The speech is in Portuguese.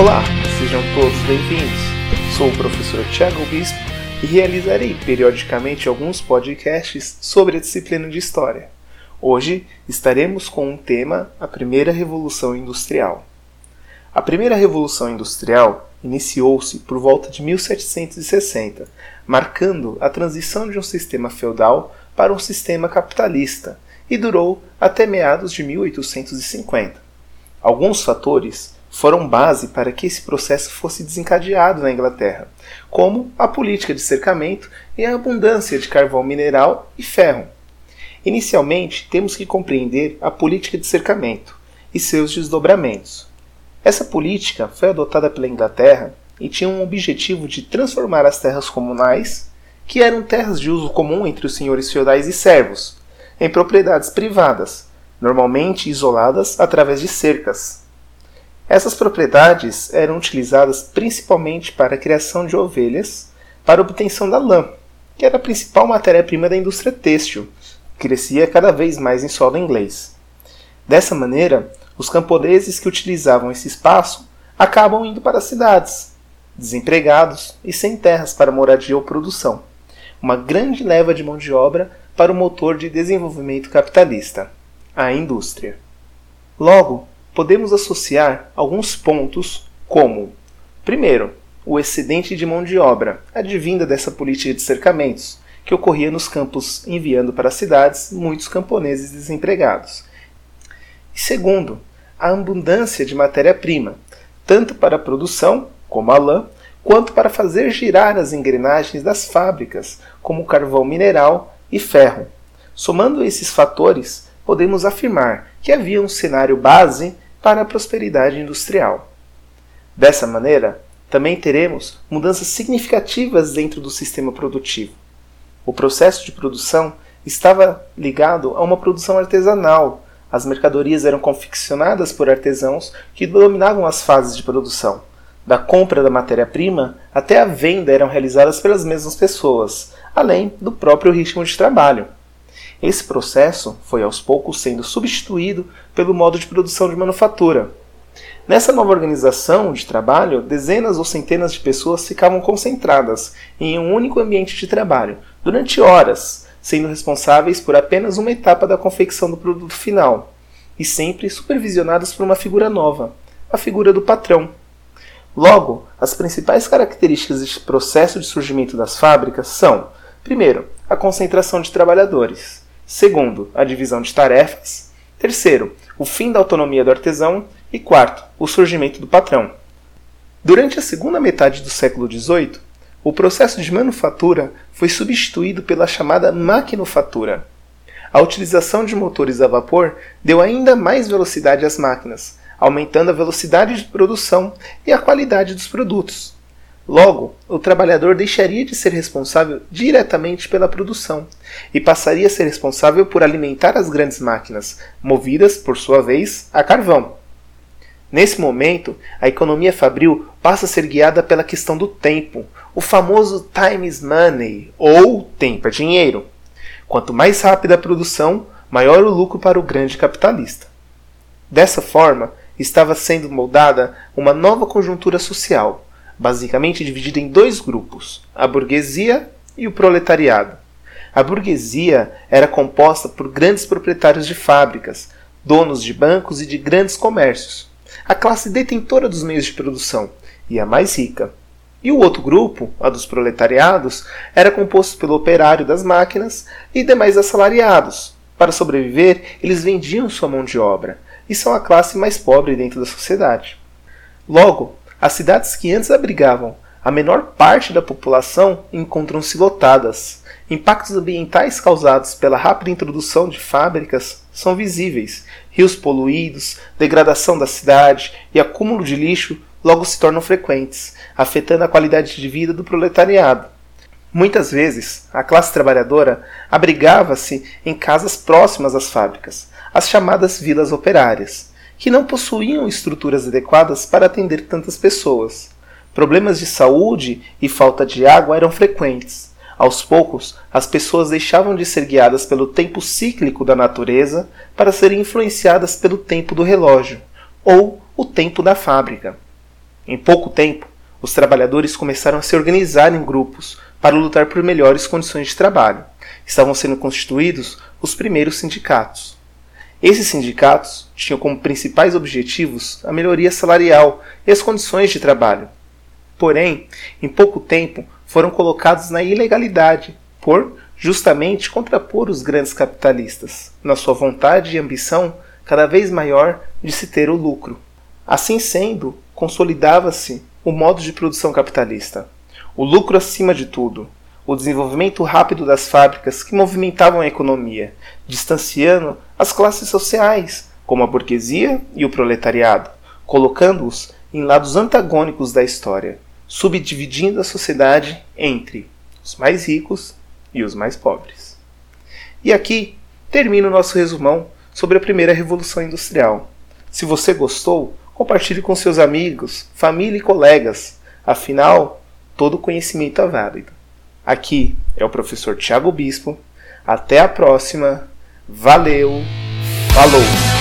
Olá, sejam todos bem-vindos. Sou o professor Tiago Bispo e realizarei periodicamente alguns podcasts sobre a disciplina de História. Hoje estaremos com um tema: a Primeira Revolução Industrial. A Primeira Revolução Industrial iniciou-se por volta de 1760, marcando a transição de um sistema feudal para um sistema capitalista e durou até meados de 1850. Alguns fatores foram base para que esse processo fosse desencadeado na Inglaterra, como a política de cercamento e a abundância de carvão mineral e ferro. Inicialmente, temos que compreender a política de cercamento e seus desdobramentos. Essa política foi adotada pela Inglaterra e tinha um objetivo de transformar as terras comunais, que eram terras de uso comum entre os senhores feudais e servos, em propriedades privadas, normalmente isoladas através de cercas. Essas propriedades eram utilizadas principalmente para a criação de ovelhas, para obtenção da lã, que era a principal matéria-prima da indústria têxtil, que crescia cada vez mais em solo inglês. Dessa maneira, os camponeses que utilizavam esse espaço acabam indo para as cidades, desempregados e sem terras para moradia ou produção. Uma grande leva de mão de obra para o motor de desenvolvimento capitalista, a indústria. Logo, podemos associar alguns pontos como: primeiro, o excedente de mão de obra, advinda dessa política de cercamentos, que ocorria nos campos, enviando para as cidades muitos camponeses desempregados. E segundo, a abundância de matéria-prima, tanto para a produção, como a lã, quanto para fazer girar as engrenagens das fábricas, como carvão mineral e ferro. Somando esses fatores, podemos afirmar que havia um cenário base para a prosperidade industrial. Dessa maneira, também teremos mudanças significativas dentro do sistema produtivo. O processo de produção estava ligado a uma produção artesanal. As mercadorias eram confeccionadas por artesãos que dominavam as fases de produção. Da compra da matéria-prima até a venda eram realizadas pelas mesmas pessoas, além do próprio ritmo de trabalho. Esse processo foi aos poucos sendo substituído pelo modo de produção de manufatura. Nessa nova organização de trabalho, dezenas ou centenas de pessoas ficavam concentradas em um único ambiente de trabalho durante horas, sendo responsáveis por apenas uma etapa da confecção do produto final, e sempre supervisionadas por uma figura nova, a figura do patrão. Logo, as principais características deste processo de surgimento das fábricas são, primeiro, a concentração de trabalhadores. Segundo, a divisão de tarefas. Terceiro, o fim da autonomia do artesão. E quarto, o surgimento do patrão. Durante a segunda metade do século XVIII, o processo de manufatura foi substituído pela chamada maquinofatura. A utilização de motores a vapor deu ainda mais velocidade às máquinas, aumentando a velocidade de produção e a qualidade dos produtos. Logo, o trabalhador deixaria de ser responsável diretamente pela produção e passaria a ser responsável por alimentar as grandes máquinas, movidas, por sua vez, a carvão. Nesse momento, a economia fabril passa a ser guiada pela questão do tempo, o famoso time is money, ou tempo é dinheiro. Quanto mais rápida a produção, maior o lucro para o grande capitalista. Dessa forma, estava sendo moldada uma nova conjuntura social basicamente dividida em dois grupos, a burguesia e o proletariado. A burguesia era composta por grandes proprietários de fábricas, donos de bancos e de grandes comércios, a classe detentora dos meios de produção e a mais rica. E o outro grupo, a dos proletariados, era composto pelo operário das máquinas e demais assalariados. Para sobreviver, eles vendiam sua mão de obra e são a classe mais pobre dentro da sociedade. Logo, as cidades que antes abrigavam a menor parte da população encontram-se lotadas. Impactos ambientais causados pela rápida introdução de fábricas são visíveis. Rios poluídos, degradação da cidade e acúmulo de lixo logo se tornam frequentes, afetando a qualidade de vida do proletariado. Muitas vezes, a classe trabalhadora abrigava-se em casas próximas às fábricas, as chamadas vilas operárias que não possuíam estruturas adequadas para atender tantas pessoas. Problemas de saúde e falta de água eram frequentes. Aos poucos, as pessoas deixavam de ser guiadas pelo tempo cíclico da natureza para serem influenciadas pelo tempo do relógio, ou o tempo da fábrica. Em pouco tempo, os trabalhadores começaram a se organizar em grupos para lutar por melhores condições de trabalho. Estavam sendo constituídos os primeiros sindicatos. Esses sindicatos tinham como principais objetivos a melhoria salarial e as condições de trabalho. Porém, em pouco tempo foram colocados na ilegalidade por justamente contrapor os grandes capitalistas, na sua vontade e ambição cada vez maior de se ter o lucro. Assim sendo, consolidava-se o modo de produção capitalista. O lucro acima de tudo, o desenvolvimento rápido das fábricas que movimentavam a economia, distanciando as classes sociais, como a burguesia e o proletariado, colocando-os em lados antagônicos da história, subdividindo a sociedade entre os mais ricos e os mais pobres. E aqui termina o nosso resumão sobre a primeira revolução industrial. Se você gostou, compartilhe com seus amigos, família e colegas. Afinal, todo conhecimento é válido. Aqui é o professor Tiago Bispo. Até a próxima. Valeu. Falou.